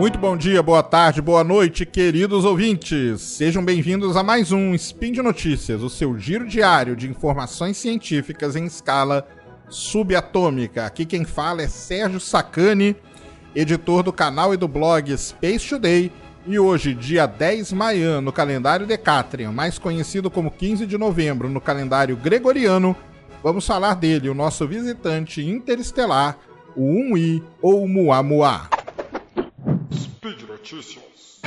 Muito bom dia, boa tarde, boa noite, queridos ouvintes. Sejam bem-vindos a mais um Spin de Notícias, o seu giro diário de informações científicas em escala subatômica. Aqui quem fala é Sérgio Sacani, editor do canal e do blog Space Today. E hoje, dia 10 maio, no calendário Decatrian, mais conhecido como 15 de novembro no calendário gregoriano, vamos falar dele, o nosso visitante interestelar, o 1I ou Muamua. Notícias.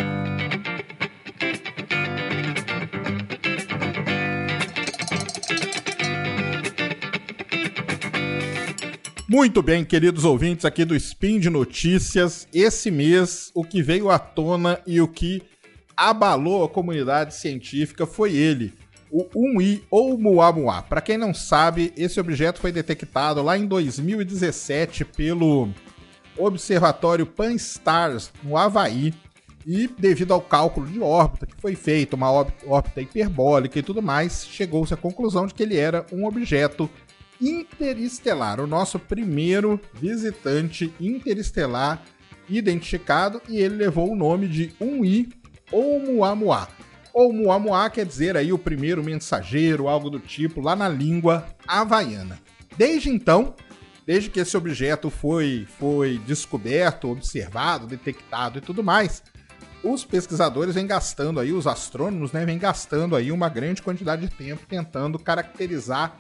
Muito bem, queridos ouvintes aqui do Spin de Notícias. Esse mês, o que veio à tona e o que abalou a comunidade científica foi ele, o 1I ou Muamua. Para quem não sabe, esse objeto foi detectado lá em 2017 pelo Observatório Pan-STARRS no Havaí e devido ao cálculo de órbita que foi feito, uma órbita hiperbólica e tudo mais, chegou-se à conclusão de que ele era um objeto interestelar, o nosso primeiro visitante interestelar identificado e ele levou o nome de 1I Oumuamua. Oumuamua quer dizer aí o primeiro mensageiro, algo do tipo, lá na língua havaiana. Desde então, desde que esse objeto foi, foi descoberto, observado, detectado e tudo mais, os pesquisadores vêm gastando aí, os astrônomos, né, vêm gastando aí uma grande quantidade de tempo tentando caracterizar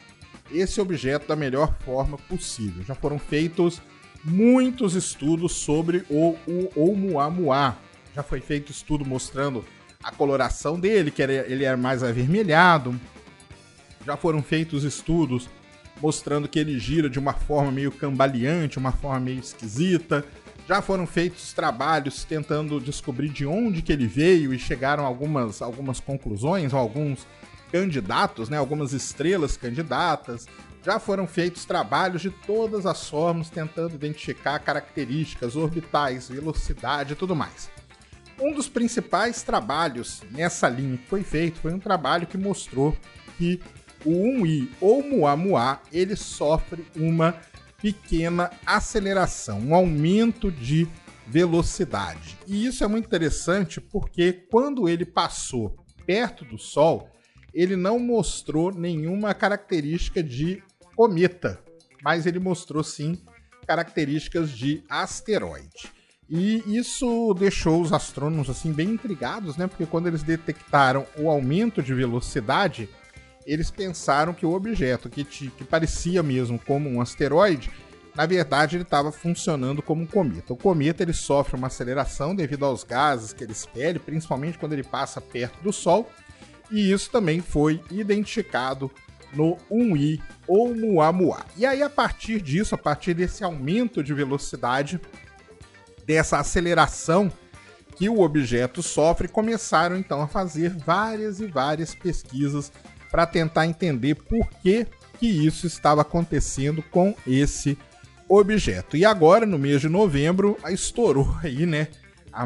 esse objeto da melhor forma possível. Já foram feitos muitos estudos sobre o, o Oumuamua. Já foi feito estudo mostrando a coloração dele, que era, ele é mais avermelhado. Já foram feitos estudos mostrando que ele gira de uma forma meio cambaleante, uma forma meio esquisita. Já foram feitos trabalhos tentando descobrir de onde que ele veio e chegaram algumas, algumas conclusões, alguns candidatos, né, algumas estrelas candidatas. Já foram feitos trabalhos de todas as formas tentando identificar características orbitais, velocidade e tudo mais. Um dos principais trabalhos nessa linha que foi feito foi um trabalho que mostrou que o 1i ou Muamua ele sofre uma pequena aceleração, um aumento de velocidade. E isso é muito interessante porque quando ele passou perto do Sol, ele não mostrou nenhuma característica de cometa, mas ele mostrou sim características de asteroide. E isso deixou os astrônomos assim bem intrigados, né? Porque quando eles detectaram o aumento de velocidade, eles pensaram que o objeto que, te, que parecia mesmo como um asteroide, na verdade ele estava funcionando como um cometa. O cometa ele sofre uma aceleração devido aos gases que ele expele, principalmente quando ele passa perto do Sol, e isso também foi identificado no 1i ou Muamua. E aí, a partir disso, a partir desse aumento de velocidade, dessa aceleração que o objeto sofre, começaram então a fazer várias e várias pesquisas para tentar entender por que, que isso estava acontecendo com esse objeto. E agora, no mês de novembro, estourou aí, né?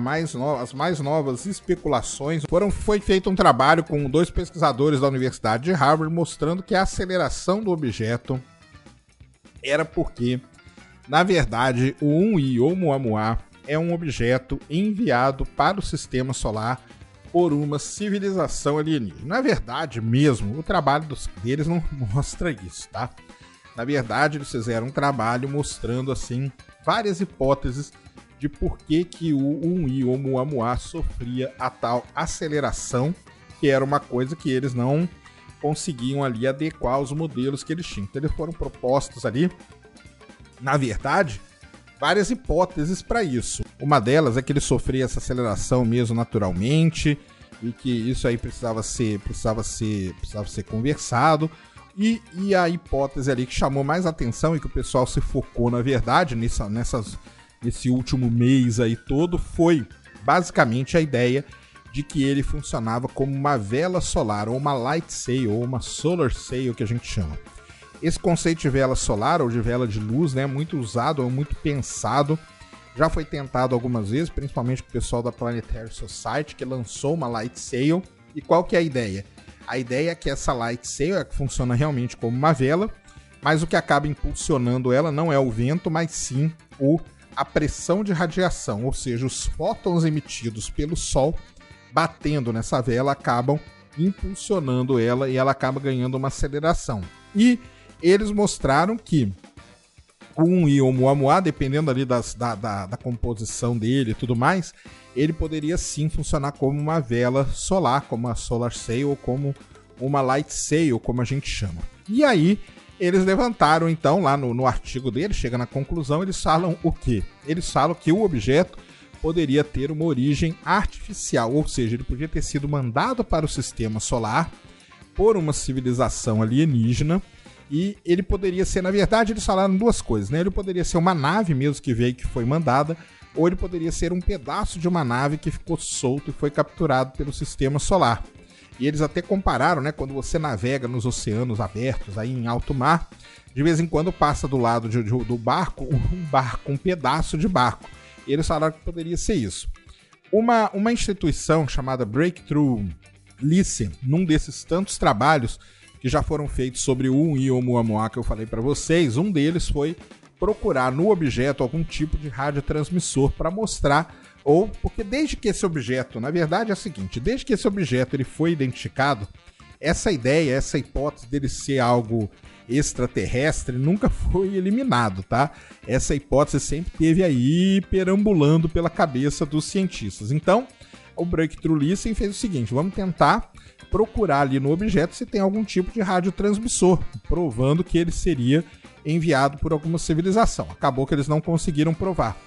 mais no... as mais novas especulações. Foram, foi feito um trabalho com dois pesquisadores da Universidade de Harvard mostrando que a aceleração do objeto era porque, na verdade, o 1I ou Muamua é um objeto enviado para o sistema solar por uma civilização alienígena. Na verdade, mesmo, o trabalho dos, deles não mostra isso, tá? Na verdade, eles fizeram um trabalho mostrando assim várias hipóteses de por que, que o 1i ou Muamua sofria a tal aceleração, que era uma coisa que eles não conseguiam ali adequar aos modelos que eles tinham. Então eles foram propostos ali, na verdade, várias hipóteses para isso. Uma delas é que ele sofria essa aceleração mesmo naturalmente e que isso aí precisava ser precisava ser precisava ser conversado. E, e a hipótese ali que chamou mais atenção e que o pessoal se focou na verdade nessa, nessas esse último mês aí todo foi basicamente a ideia de que ele funcionava como uma vela solar, ou uma light sail, ou uma solar sail que a gente chama. Esse conceito de vela solar ou de vela de luz né, é muito usado, é muito pensado. Já foi tentado algumas vezes, principalmente com o pessoal da Planetary Society, que lançou uma light sail. E qual que é a ideia? A ideia é que essa light sail é que funciona realmente como uma vela, mas o que acaba impulsionando ela não é o vento, mas sim o a pressão de radiação, ou seja, os fótons emitidos pelo Sol batendo nessa vela acabam impulsionando ela e ela acaba ganhando uma aceleração. E eles mostraram que um e o Muamua, dependendo ali das, da, da, da, composição dele e tudo mais, ele poderia sim funcionar como uma vela solar, como a Solar Sail ou como uma Light Sail, como a gente chama. E aí, eles levantaram então, lá no, no artigo dele, chega na conclusão, eles falam o quê? Eles falam que o objeto poderia ter uma origem artificial, ou seja, ele podia ter sido mandado para o sistema solar por uma civilização alienígena e ele poderia ser, na verdade, eles falaram duas coisas, né? Ele poderia ser uma nave mesmo que veio que foi mandada, ou ele poderia ser um pedaço de uma nave que ficou solto e foi capturado pelo sistema solar. E eles até compararam, né? Quando você navega nos oceanos abertos, aí em alto mar, de vez em quando passa do lado de, de, do barco um barco, um pedaço de barco. E eles falaram que poderia ser isso. Uma, uma instituição chamada Breakthrough Listen, num desses tantos trabalhos que já foram feitos sobre o Oumuamua que eu falei para vocês. Um deles foi procurar no objeto algum tipo de radiotransmissor para mostrar ou porque desde que esse objeto, na verdade é o seguinte, desde que esse objeto ele foi identificado, essa ideia, essa hipótese dele ser algo extraterrestre nunca foi eliminado, tá? Essa hipótese sempre teve aí perambulando pela cabeça dos cientistas. Então, o Breakthrough Listen fez o seguinte: vamos tentar procurar ali no objeto se tem algum tipo de radiotransmissor, provando que ele seria enviado por alguma civilização. Acabou que eles não conseguiram provar.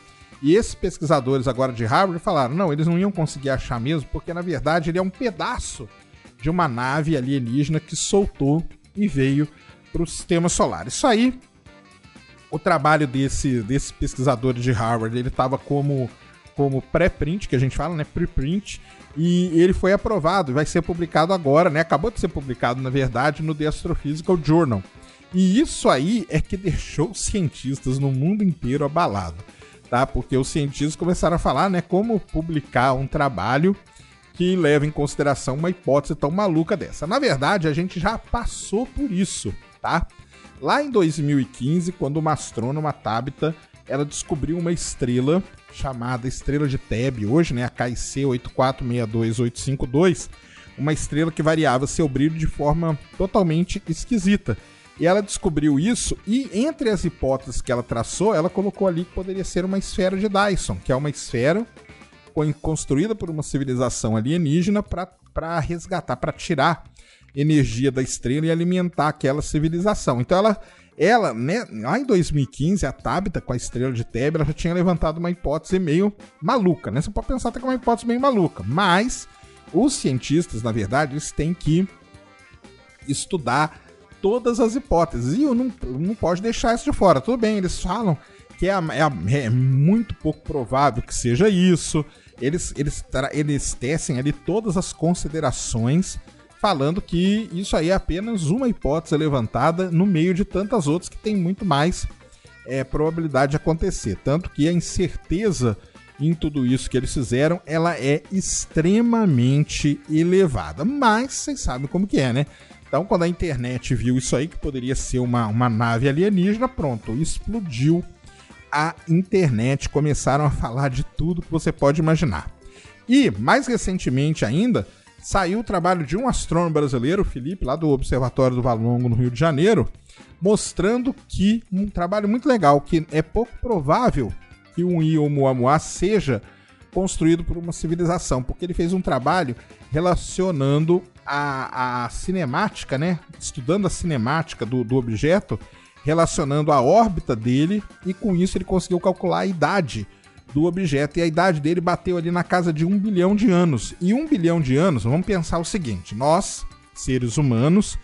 E esses pesquisadores agora de Harvard falaram: não, eles não iam conseguir achar mesmo, porque na verdade ele é um pedaço de uma nave alienígena que soltou e veio para o sistema solar. Isso aí, o trabalho desse, desse pesquisador de Harvard, ele estava como como pré-print, que a gente fala, né, preprint, e ele foi aprovado, vai ser publicado agora, né? Acabou de ser publicado, na verdade, no The Astrophysical Journal. E isso aí é que deixou os cientistas no mundo inteiro abalado, tá? Porque os cientistas começaram a falar, né, como publicar um trabalho que leva em consideração uma hipótese tão maluca dessa. Na verdade, a gente já passou por isso, tá? Lá em 2015, quando uma astrônoma Tabitha ela descobriu uma estrela chamada Estrela de Teb, hoje, né, a KIC 8462852, uma estrela que variava seu brilho de forma totalmente esquisita. E ela descobriu isso e entre as hipóteses que ela traçou, ela colocou ali que poderia ser uma esfera de Dyson, que é uma esfera construída por uma civilização alienígena para resgatar, para tirar energia da estrela e alimentar aquela civilização. Então ela ela, né, lá em 2015, a Tabitha, com a estrela de Tebe, ela já tinha levantado uma hipótese meio maluca, né? Você pode pensar até que é uma hipótese meio maluca, mas os cientistas, na verdade, eles têm que estudar todas as hipóteses. E eu não, não pode deixar isso de fora. Tudo bem, eles falam que é, é, é muito pouco provável que seja isso. Eles, eles, eles tecem ali todas as considerações falando que isso aí é apenas uma hipótese levantada no meio de tantas outras que tem muito mais é, probabilidade de acontecer. Tanto que a incerteza em tudo isso que eles fizeram, ela é extremamente elevada. Mas vocês sabem como que é, né? Então, quando a internet viu isso aí, que poderia ser uma, uma nave alienígena, pronto, explodiu a internet. Começaram a falar de tudo que você pode imaginar. E, mais recentemente ainda, saiu o trabalho de um astrônomo brasileiro, Felipe, lá do Observatório do Valongo, no Rio de Janeiro, mostrando que um trabalho muito legal, que é pouco provável que um Ioumuamua seja construído por uma civilização, porque ele fez um trabalho relacionando a, a cinemática, né? Estudando a cinemática do, do objeto, relacionando a órbita dele, e com isso ele conseguiu calcular a idade do objeto. E a idade dele bateu ali na casa de um bilhão de anos. E um bilhão de anos, vamos pensar o seguinte: nós, seres humanos,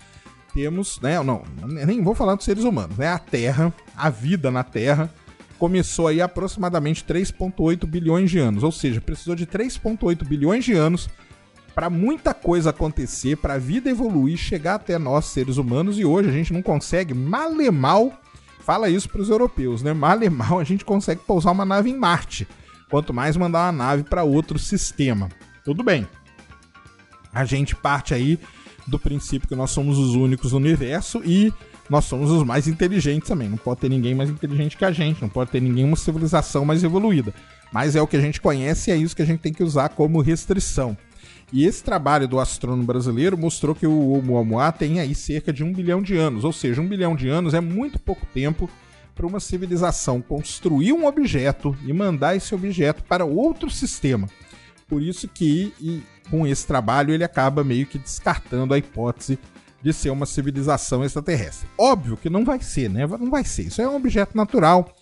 temos, né? Não, nem vou falar dos seres humanos, né? A Terra, a vida na Terra, começou aí aproximadamente 3,8 bilhões de anos. Ou seja, precisou de 3,8 bilhões de anos para muita coisa acontecer, para a vida evoluir, chegar até nós, seres humanos, e hoje a gente não consegue mal e mal fala isso para os europeus, né? Mal e mal a gente consegue pousar uma nave em Marte, quanto mais mandar uma nave para outro sistema. Tudo bem. A gente parte aí do princípio que nós somos os únicos no universo e nós somos os mais inteligentes também. Não pode ter ninguém mais inteligente que a gente, não pode ter nenhuma civilização mais evoluída. Mas é o que a gente conhece e é isso que a gente tem que usar como restrição. E esse trabalho do astrônomo brasileiro mostrou que o Oumuamua tem aí cerca de um bilhão de anos, ou seja, um bilhão de anos é muito pouco tempo para uma civilização construir um objeto e mandar esse objeto para outro sistema. Por isso que, e, com esse trabalho, ele acaba meio que descartando a hipótese de ser uma civilização extraterrestre. Óbvio que não vai ser, né? Não vai ser. Isso é um objeto natural.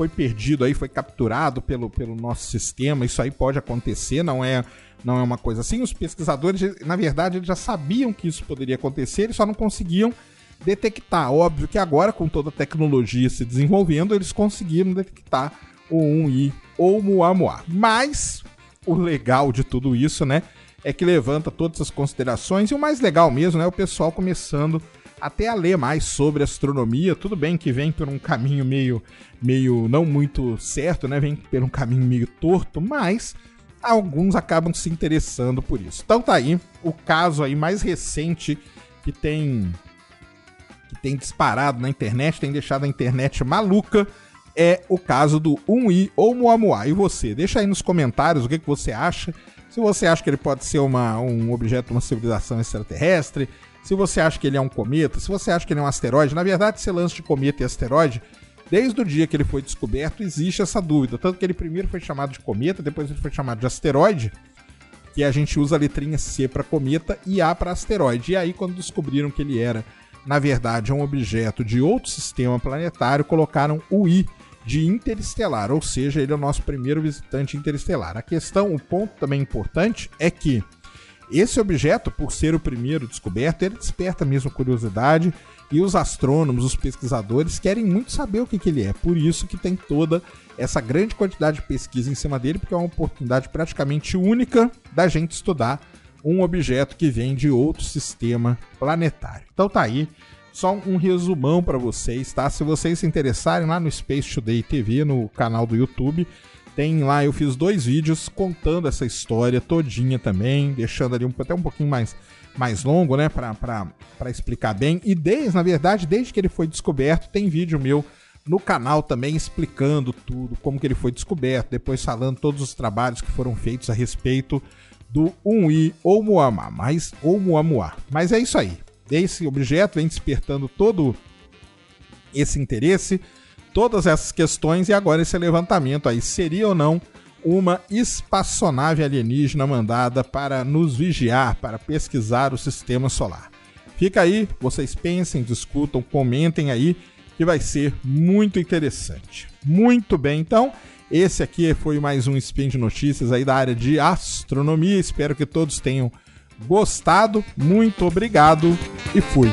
Foi perdido aí, foi capturado pelo, pelo nosso sistema. Isso aí pode acontecer, não é, não é uma coisa assim. Os pesquisadores, na verdade, eles já sabiam que isso poderia acontecer, eles só não conseguiam detectar. Óbvio que agora, com toda a tecnologia se desenvolvendo, eles conseguiram detectar o 1i ou Muamua. Mas o legal de tudo isso, né? é que levanta todas as considerações e o mais legal mesmo né, é o pessoal começando até a ler mais sobre astronomia. Tudo bem que vem por um caminho meio, meio não muito certo, né? Vem por um caminho meio torto, mas alguns acabam se interessando por isso. Então tá aí o caso aí mais recente que tem que tem disparado na internet, tem deixado a internet maluca, é o caso do 1i ou Muamua. E você? Deixa aí nos comentários o que, que você acha. Se você acha que ele pode ser uma, um objeto uma civilização extraterrestre, se você acha que ele é um cometa, se você acha que ele é um asteroide, na verdade, esse lance de cometa e asteroide, desde o dia que ele foi descoberto, existe essa dúvida. Tanto que ele primeiro foi chamado de cometa, depois ele foi chamado de asteroide, que a gente usa a letrinha C para cometa e A para asteroide. E aí, quando descobriram que ele era, na verdade, um objeto de outro sistema planetário, colocaram o I de interestelar, ou seja, ele é o nosso primeiro visitante interestelar. A questão, o ponto também importante é que esse objeto, por ser o primeiro descoberto, ele desperta mesmo curiosidade e os astrônomos, os pesquisadores querem muito saber o que, que ele é. Por isso que tem toda essa grande quantidade de pesquisa em cima dele, porque é uma oportunidade praticamente única da gente estudar um objeto que vem de outro sistema planetário. Então tá aí só um resumão para vocês, tá? Se vocês se interessarem lá no Space Today TV, no canal do YouTube, tem lá, eu fiz dois vídeos contando essa história todinha também, deixando ali um, até um pouquinho mais, mais longo, né, para explicar bem. E desde, na verdade, desde que ele foi descoberto, tem vídeo meu no canal também explicando tudo, como que ele foi descoberto, depois falando todos os trabalhos que foram feitos a respeito do 1i ou Muamá, mas ou Muamuá. Mas é isso aí esse objeto vem despertando todo esse interesse, todas essas questões e agora esse levantamento aí seria ou não uma espaçonave alienígena mandada para nos vigiar, para pesquisar o sistema solar. Fica aí, vocês pensem, discutam, comentem aí, que vai ser muito interessante. Muito bem, então, esse aqui foi mais um Spin de Notícias aí da área de astronomia. Espero que todos tenham gostado. Muito obrigado e fui.